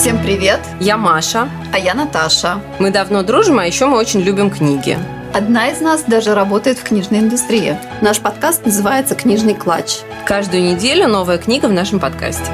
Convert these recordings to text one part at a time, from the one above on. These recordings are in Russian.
Всем привет! Я Маша. А я Наташа. Мы давно дружим, а еще мы очень любим книги. Одна из нас даже работает в книжной индустрии. Наш подкаст называется «Книжный клатч». Каждую неделю новая книга в нашем подкасте.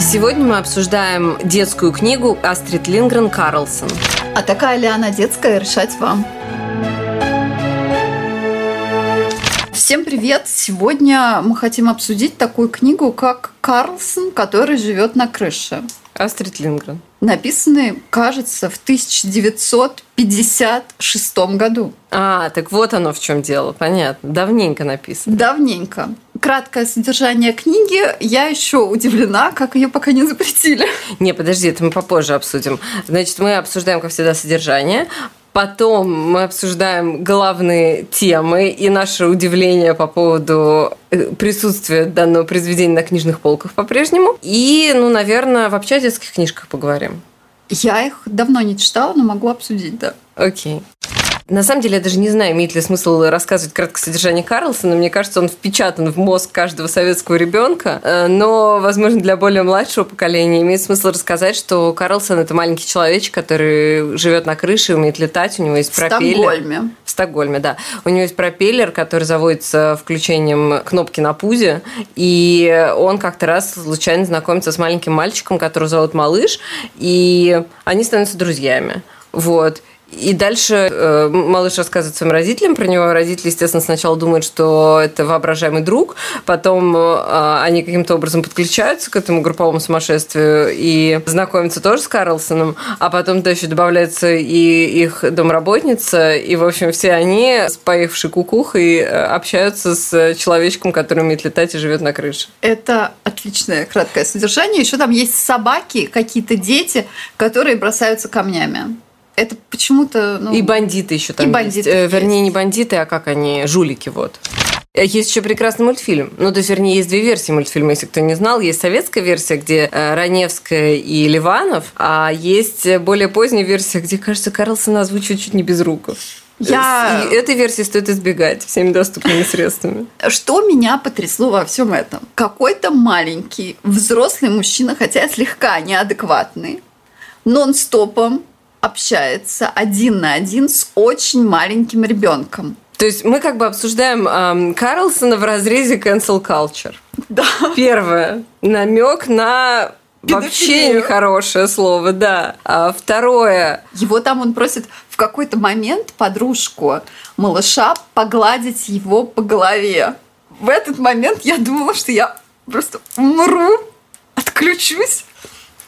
Сегодня мы обсуждаем детскую книгу Астрид Лингрен Карлсон. А такая ли она детская, решать вам. Всем привет! Сегодня мы хотим обсудить такую книгу, как «Карлсон, который живет на крыше». Астрид Лингрен. Написанный, кажется, в 1956 году. А, так вот оно в чем дело, понятно. Давненько написано. Давненько. Краткое содержание книги. Я еще удивлена, как ее пока не запретили. Не, подожди, это мы попозже обсудим. Значит, мы обсуждаем, как всегда, содержание. Потом мы обсуждаем главные темы и наше удивление по поводу э, присутствия данного произведения на книжных полках по-прежнему. И, ну, наверное, вообще о детских книжках поговорим. Я их давно не читала, но могу обсудить, да. Окей. На самом деле, я даже не знаю, имеет ли смысл рассказывать краткое содержание Карлсона. Мне кажется, он впечатан в мозг каждого советского ребенка. Э, но, возможно, для более младшего поколения имеет смысл рассказать, что Карлсон – это маленький человечек, который живет на крыше, умеет летать, у него есть пропеллер. В Стокгольме. В Стокгольме, да. У него есть пропеллер, который заводится включением кнопки на пузе. И он как-то раз случайно знакомится с маленьким мальчиком, которого зовут Малыш. И они становятся друзьями. Вот. И дальше э, малыш рассказывает своим родителям про него. Родители, естественно, сначала думают, что это воображаемый друг, потом э, они каким-то образом подключаются к этому групповому сумасшествию и знакомятся тоже с Карлсоном, а потом то еще добавляется и их домработница, и, в общем, все они, споивши кукухой, э, общаются с человечком, который умеет летать и живет на крыше. Это отличное краткое содержание. Еще там есть собаки, какие-то дети, которые бросаются камнями это почему-то... Ну, и бандиты еще там и бандиты есть. есть. Вернее, не бандиты, а как они, жулики, вот. Есть еще прекрасный мультфильм. Ну, то есть, вернее, есть две версии мультфильма, если кто не знал. Есть советская версия, где э, Раневская и Ливанов, а есть более поздняя версия, где, кажется, Карлсон озвучивает чуть не без рук. Я... И этой версии стоит избегать всеми доступными средствами. Что меня потрясло во всем этом? Какой-то маленький взрослый мужчина, хотя слегка неадекватный, нон-стопом общается один на один с очень маленьким ребенком. То есть мы как бы обсуждаем эм, Карлсона в разрезе cancel culture. Да. Первое. Намек на Вообще нехорошее слово, да. А второе. Его там он просит в какой-то момент подружку малыша погладить его по голове. В этот момент я думала, что я просто умру, отключусь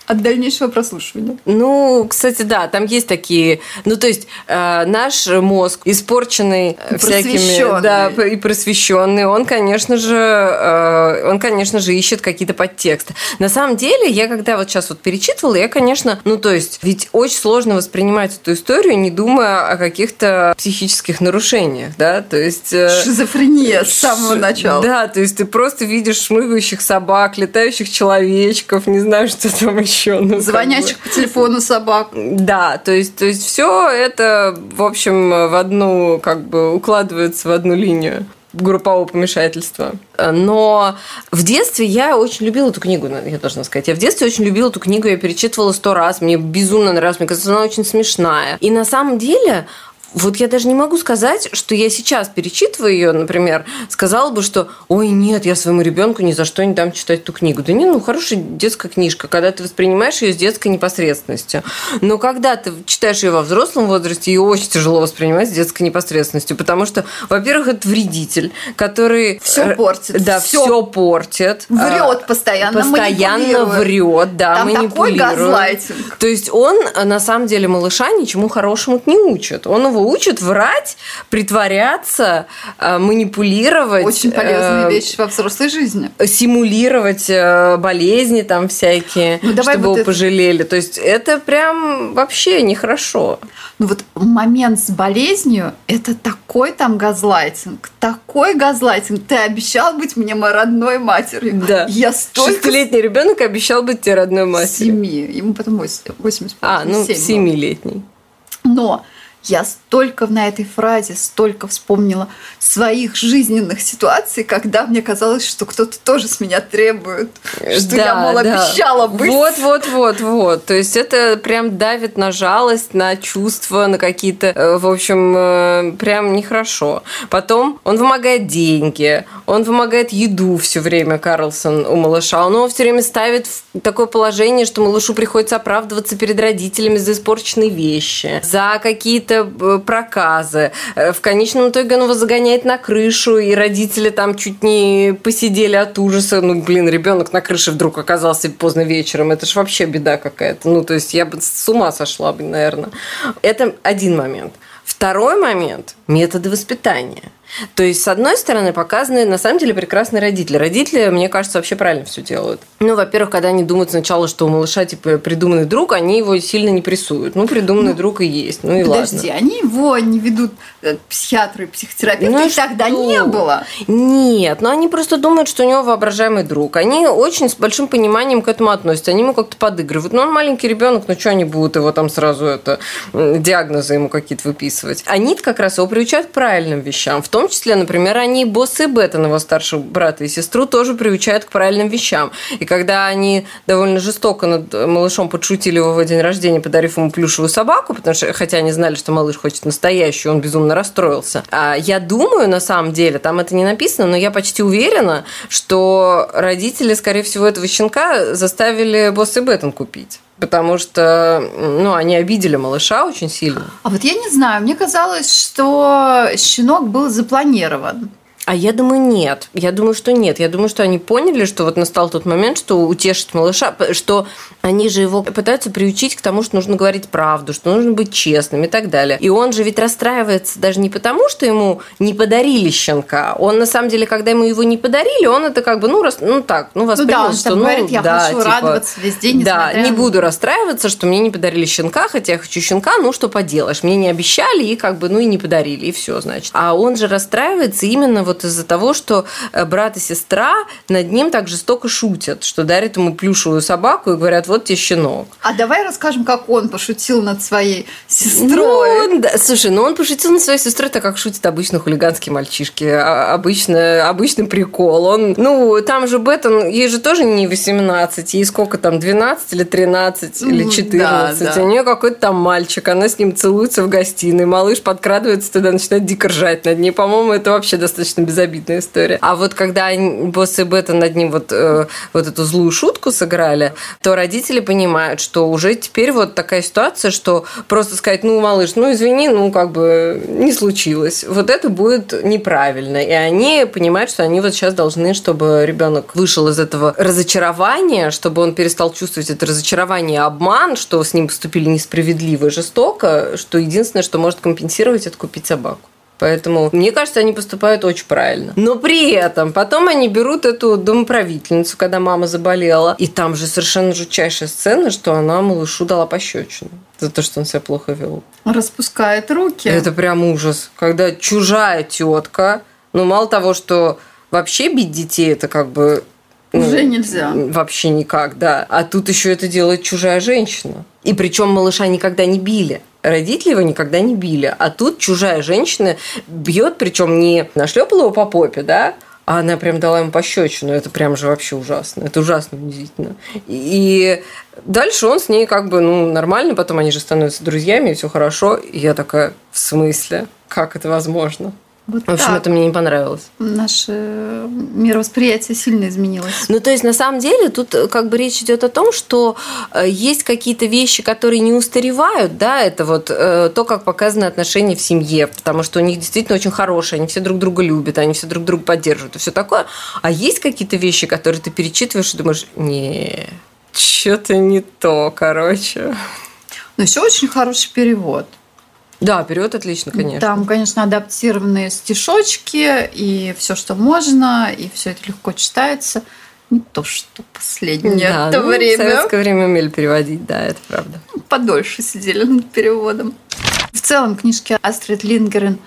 от дальнейшего прослушивания. Ну, кстати, да, там есть такие... Ну, то есть э, наш мозг, испорченный всякими... Да, и просвещенный, он, конечно же, э, он, конечно же, ищет какие-то подтексты. На самом деле, я когда вот сейчас вот перечитывала, я, конечно... Ну, то есть, ведь очень сложно воспринимать эту историю, не думая о каких-то психических нарушениях, да, то есть... Э, Шизофрения с самого начала. Да, то есть ты просто видишь шмыгающих собак, летающих человечков, не знаю, что там еще еще. Ну, Звонящих по телефону собак. Да, то есть, то есть все это, в общем, в одну, как бы укладывается в одну линию группового помешательства. Но в детстве я очень любила эту книгу, я должна сказать. Я в детстве очень любила эту книгу, я перечитывала сто раз, мне безумно нравилась, мне кажется, она очень смешная. И на самом деле вот я даже не могу сказать, что я сейчас, перечитывая ее, например, сказала бы, что «Ой, нет, я своему ребенку ни за что не дам читать эту книгу». Да не, ну, хорошая детская книжка, когда ты воспринимаешь ее с детской непосредственностью. Но когда ты читаешь ее во взрослом возрасте, ее очень тяжело воспринимать с детской непосредственностью, потому что, во-первых, это вредитель, который... Все портит. Да, все, все портит. Врет постоянно, Постоянно врет, да, Там манипулирует. такой газлайтинг. То есть он, на самом деле, малыша ничему хорошему не учит. Он его его учат врать, притворяться, э, манипулировать. Очень полезные э, вещи во взрослой жизни. Симулировать э, болезни там всякие, ну, давай чтобы вот его это... пожалели. То есть это прям вообще нехорошо. Ну вот момент с болезнью – это такой там газлайтинг, такой газлайтинг. Ты обещал быть мне моей родной матерью. Да. Я столько... Шестилетний ребенок обещал быть тебе родной матерью. Семи. Ему потом 8. 8 а, ну, семилетний. Но я столько на этой фразе, столько вспомнила своих жизненных ситуаций, когда мне казалось, что кто-то тоже с меня требует, что Да, я, мол, да. обещала быть. Вот, вот, вот, вот. То есть это прям давит на жалость, на чувства, на какие-то, э, в общем, э, прям нехорошо. Потом он вымогает деньги, он вымогает еду все время, Карлсон, у малыша. Он его все время ставит в такое положение, что малышу приходится оправдываться перед родителями за испорченные вещи, за какие-то э, проказы. Э, В конечном итоге он его загоняет на крышу, и родители там чуть не посидели от ужаса. Ну, блин, ребенок на крыше вдруг оказался поздно вечером. Это ж вообще беда какая-то. Ну, то есть я бы с ума сошла бы, наверное. Это один момент. Второй момент – методы воспитания. То есть, с одной стороны, показаны на самом деле прекрасные родители. Родители, мне кажется, вообще правильно все делают. Ну, во-первых, когда они думают сначала, что у малыша типа придуманный друг, они его сильно не прессуют. Ну, придуманный друг и есть. Ну и Подожди, ладно. они его не ведут э, и психотерапевту, Ну и их тогда что? не было. Нет, но они просто думают, что у него воображаемый друг. Они очень с большим пониманием к этому относятся. Они ему как-то подыгрывают. Ну, он маленький ребенок, ну что они будут его там сразу это диагнозы ему какие-то выписывать? Они как раз его приучают к правильным вещам. В том числе, например, они босса и бета его старшего брата и сестру тоже приучают к правильным вещам. И когда они довольно жестоко над малышом подшутили его в день рождения, подарив ему плюшевую собаку, потому что, хотя они знали, что малыш хочет настоящую, он безумно расстроился. А я думаю, на самом деле, там это не написано, но я почти уверена, что родители, скорее всего, этого щенка заставили босс и Беттон купить. Потому что ну, они обидели малыша очень сильно. А вот я не знаю, мне казалось, что щенок был запланирован. А я думаю, нет. Я думаю, что нет. Я думаю, что они поняли, что вот настал тот момент, что утешить малыша, что они же его пытаются приучить к тому, что нужно говорить правду, что нужно быть честным и так далее. И он же ведь расстраивается даже не потому, что ему не подарили щенка. Он на самом деле, когда ему его не подарили, он это как бы, ну, рас, ну так, ну, воспринял, он что, ну, говорит, «Я да, хочу типа, радоваться весь день, Да, не на- буду расстраиваться, что мне не подарили щенка, хотя я хочу щенка, ну, что поделаешь. Мне не обещали и как бы, ну, и не подарили, и все, значит. А он же расстраивается именно вот из-за того, что э, брат и сестра над ним так жестоко шутят, что дарят ему плюшевую собаку и говорят, вот тебе щенок. А давай расскажем, как он пошутил над своей Ну, сестрой. он, да, слушай, ну он пошутил на своей сестрой, так как шутит обычно хулиганские мальчишки. А- Обычно, обычный прикол. Он, ну, там же Беттон, ей же тоже не 18, ей сколько там, 12 или 13 или Мгм, 14. да, да. У нее какой-то там мальчик, она с ним целуется в гостиной. Малыш подкрадывается туда, начинает дико ржать над ней. По-моему, это вообще достаточно безобидная история. А вот когда босс и Беттон над ним вот, э, вот эту злую шутку сыграли, то родители понимают, что уже теперь вот такая ситуация, что просто сказать, ну, малыш, ну, извини, ну, как бы не случилось. Вот это будет неправильно. И они понимают, что они вот сейчас должны, чтобы ребенок вышел из этого разочарования, чтобы он перестал чувствовать это разочарование и обман, что с ним поступили несправедливо и жестоко, что единственное, что может компенсировать, это купить собаку. Поэтому, мне кажется, они поступают очень правильно. Но при этом потом они берут эту домоправительницу, когда мама заболела. И там же совершенно жутчайшая сцена, что она малышу дала пощечину за то, что он себя плохо вел. Распускает руки. Это прям ужас. Когда чужая тетка, ну, мало того, что вообще бить детей, это как бы... ну, Уже нельзя. Вообще никак, да. А тут еще это делает чужая женщина. И причем малыша никогда не били. Родители его никогда не били. А тут чужая женщина бьет, причем не нашлепала его по попе, да, а она прям дала ему пощечину. Это прям же вообще ужасно. Это ужасно унизительно. И дальше он с ней как бы, ну, нормально. Потом они же становятся друзьями, и все хорошо. И я такая, в смысле? Как это возможно? Вот В общем, так. это мне не понравилось. Наше мировосприятие сильно изменилось. Ну, то есть, на самом деле, тут э, как бы речь идет о том, что э, есть какие-то вещи, которые не устаревают, да, это вот э, то, как показаны отношения в семье, потому что у них действительно очень хорошие, они все друг друга любят, они все друг друга поддерживают и все такое. А есть какие-то вещи, которые ты перечитываешь и думаешь, не, что-то не то, короче. Но еще очень хороший перевод. Да, период отлично, конечно. Там, конечно, адаптированные стишочки и все, что можно, и все это легко читается. Не то, что последнее Да, это ну, В время. советское время умели переводить, да, это правда. Подольше сидели над переводом. В целом, книжки Астрид Лингерен.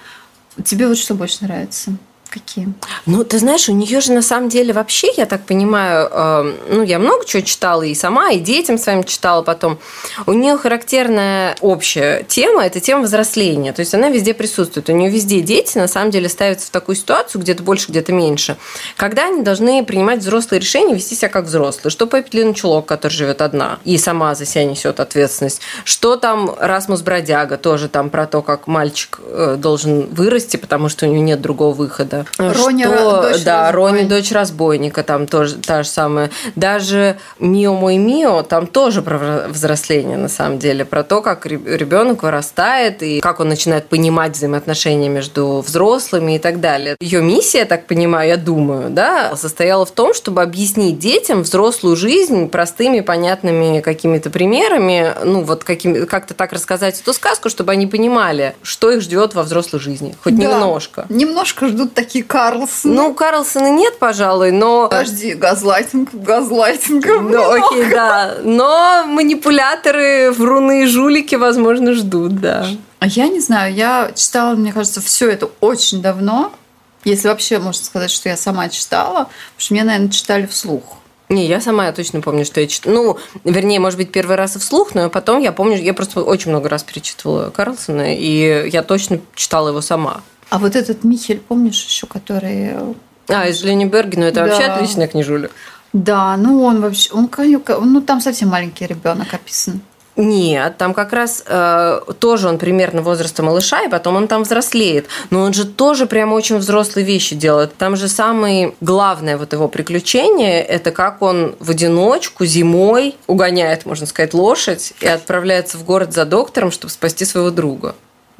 Тебе вот что больше нравится? Какие? Ну, ты знаешь, у нее же на самом деле вообще, я так понимаю, э, ну, я много чего читала и сама, и детям своим читала потом. У нее характерная общая тема – это тема взросления. То есть она везде присутствует. У нее везде дети, на самом деле, ставятся в такую ситуацию, где-то больше, где-то меньше, когда они должны принимать взрослые решения, вести себя как взрослые. Что Пеппи Длинный Чулок, который живет одна и сама за себя несет ответственность. Что там Расмус Бродяга, тоже там про то, как мальчик э, должен вырасти, потому что у него нет другого выхода. Рони, что, дочь да, разбойника. Рони дочь разбойника, там тоже та же самая. Даже Мио мой Мио, там тоже про взросление на самом деле, про то, как ребенок вырастает и как он начинает понимать взаимоотношения между взрослыми и так далее. Ее миссия, я так понимаю, я думаю, да, состояла в том, чтобы объяснить детям взрослую жизнь простыми, понятными какими-то примерами, ну вот каким, как-то так рассказать эту сказку, чтобы они понимали, что их ждет во взрослой жизни, хоть Да. немножко. Немножко ждут такие Карлсоны. Ну, Карлсона нет, пожалуй, но... Подожди, газлайтинг, газлайтинг. Ну, окей, да. Но манипуляторы, вруны и жулики, возможно, ждут, да. А я не знаю, я читала, мне кажется, все это очень давно. Если вообще можно сказать, что я сама читала, потому что мне, наверное, читали вслух. Не, я сама я точно помню, что я читала. Ну, вернее, может быть, первый раз и вслух, но потом я помню, я просто очень много раз перечитывала Карлсона, и я точно читала его сама. А вот этот Михель, помнишь еще, который... А, из Ленингберга, ну это Да. вообще отличная книжуля. Да, ну он вообще, он, ну там совсем маленький ребенок описан. Нет, там как раз э, тоже он примерно возраста малыша, и потом он там взрослеет. Но он же тоже прямо очень взрослые вещи делает. Там же самое главное вот его приключение – это как он в одиночку зимой угоняет, можно сказать, лошадь и отправляется в город за доктором, чтобы спасти своего друга,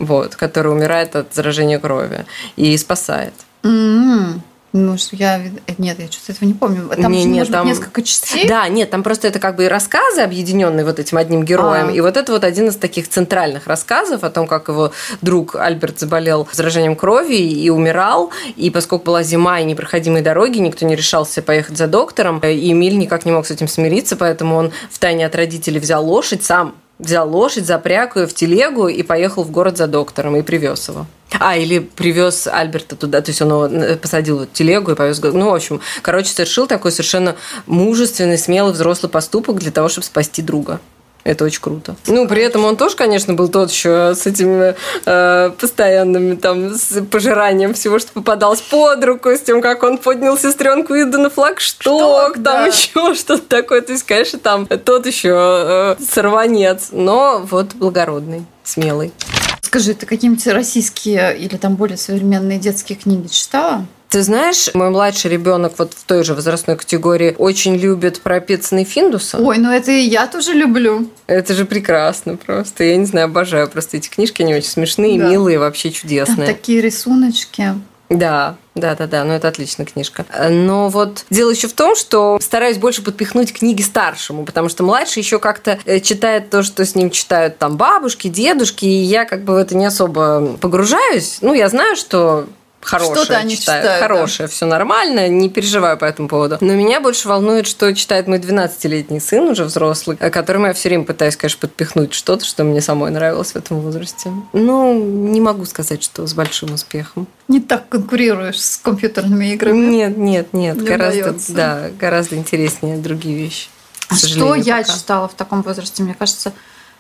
вот, который умирает от заражения крови и спасает. М-м. Ну, что я... э, Нет, я что-то этого не помню. Там Не, же, не, может там- быть, несколько частей. Да, нет, там просто это как бы рассказы, объединенные вот этим одним героем. А. И вот это вот один из таких центральных рассказов о том, как его друг Альберт заболел заражением крови и умирал. И поскольку была зима и непроходимые дороги, никто не решался поехать за доктором. И Эмиль никак не мог с этим смириться, поэтому он втайне от родителей взял лошадь сам. Взял лошадь, запряг ее в телегу и поехал в город за доктором и привез его. А, или привез Альберта туда, то есть он его э, посадил в телегу и повез. Ну, в общем, короче, совершил такой совершенно мужественный, смелый взрослый поступок для того, чтобы спасти друга. Это очень круто. Ну, при этом он тоже, конечно, был тот еще с этими э, постоянными там с пожиранием всего, что попадалось под руку, с тем, как он поднял сестренку Иду на флагшток, Шток, там да. еще что-то такое. То есть, конечно, там тот еще э, сорванец, но вот благородный, смелый. Скажи, ты какие-нибудь российские или там более современные детские книги читала? Ты знаешь, мой младший ребенок вот в той же возрастной категории очень любит пропицанный Финдуса. Ой, ну это и я тоже люблю. Это же прекрасно просто. Я не знаю, обожаю просто эти книжки, они очень смешные, Да. милые, вообще Там чудесные. такие рисуночки. Да, да, да, да, ну это отличная книжка. Но вот дело еще в том, что стараюсь больше подпихнуть книги старшему, потому что младший еще как-то э, читает то, что с ним читают там бабушки, дедушки, и я как бы в это не особо погружаюсь. Ну, я знаю, что хорошее Что-то они читают, читают, да. хорошее, все нормально, не переживаю по этому поводу. Но меня больше волнует, что читает мой 12-летний сын, уже взрослый, э, которому я все время пытаюсь, конечно, подпихнуть что-то, что мне самой нравилось в этом возрасте. Ну, не могу сказать, что с большим успехом. Не так конкурируешь с компьютерными играми. Нет, нет, нет. Не гораздо, удается. да, гораздо интереснее другие вещи. А что я пока. читала в таком возрасте? Мне кажется,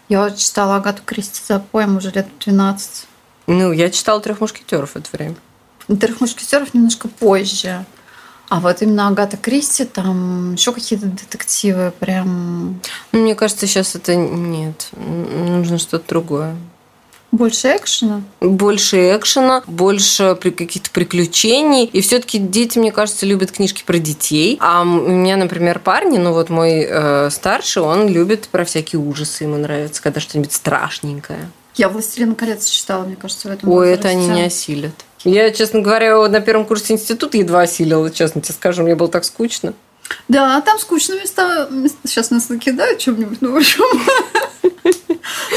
я читала Агату Кристи за поем уже лет 12. Ну, я читала трех мушкетеров в это время. «Трех мушкетеров» немножко позже. А вот именно Агата Кристи, там еще какие-то детективы прям Ну, мне кажется, сейчас это нет. Нужно что-то другое. больше экшена. Больше экшена, больше при каких-то приключений. И все-таки дети, мне кажется, любят книжки про детей. А у меня, например, парни, ну вот мой э, старший, он любит про всякие ужасы. Ему нравится, когда что-нибудь страшненькое. Я «Властелин колец» читала, мне кажется, в этом Ой, возрасте. это они не осилят. Я, честно говоря, на первом курсе института едва осилила, честно тебе скажу, мне было так скучно. Да, там скучно места. Сейчас нас накидают чем-нибудь, ну, в общем,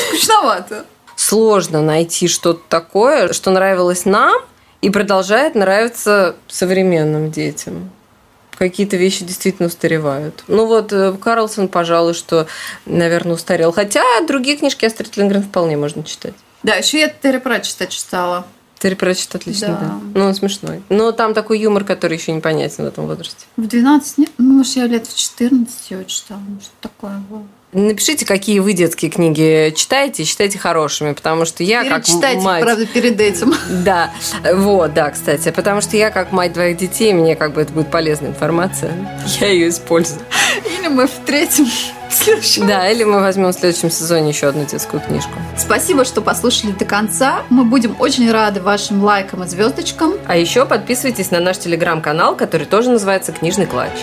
скучновато. Сложно найти что-то такое, что нравилось нам и продолжает нравиться современным детям. Какие-то вещи действительно устаревают. Ну вот э, Карлсон, пожалуй, что, наверное, устарел. Хотя другие книжки Астрид Лингрен вполне можно читать. Да, еще я Терри Пратчета читала. Терри Пратчетт отличный, да. Да. Ну, он смешной. Но там такой юмор, который еще непонятен в этом возрасте. В 12 нет? Ну, может, я лет в 14 его читала. Может, такое было. Напишите, какие вы детские книги читаете и считаете хорошими, потому что я как Перечитайте, мать... правда, перед этим. Да, вот, да, кстати, потому что я как мать двоих детей, мне как бы это будет полезная информация, я ее использую. Или мы в третьем следующем. Да, или мы возьмем в следующем сезоне еще одну детскую книжку. Спасибо, что послушали до конца. Мы будем очень рады вашим лайкам и звездочкам. А еще подписывайтесь на наш телеграм-канал, который тоже называется «Книжный клатч».